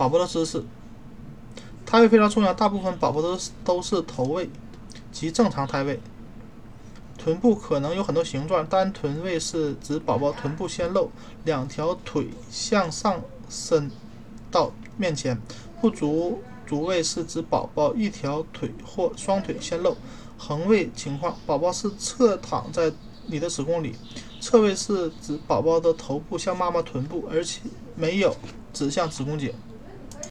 宝宝的姿势。胎位非常重要大部分宝宝都是都是头位及正常胎位。臀部可能有很多形状单臀位是指宝宝臀部先露两条腿向上伸到面前不足足位是指宝宝一条腿或双腿先露横位情况宝宝是侧躺在你的子宫里侧位是指宝宝的头部向妈妈臀部而且没有指向子宫颈。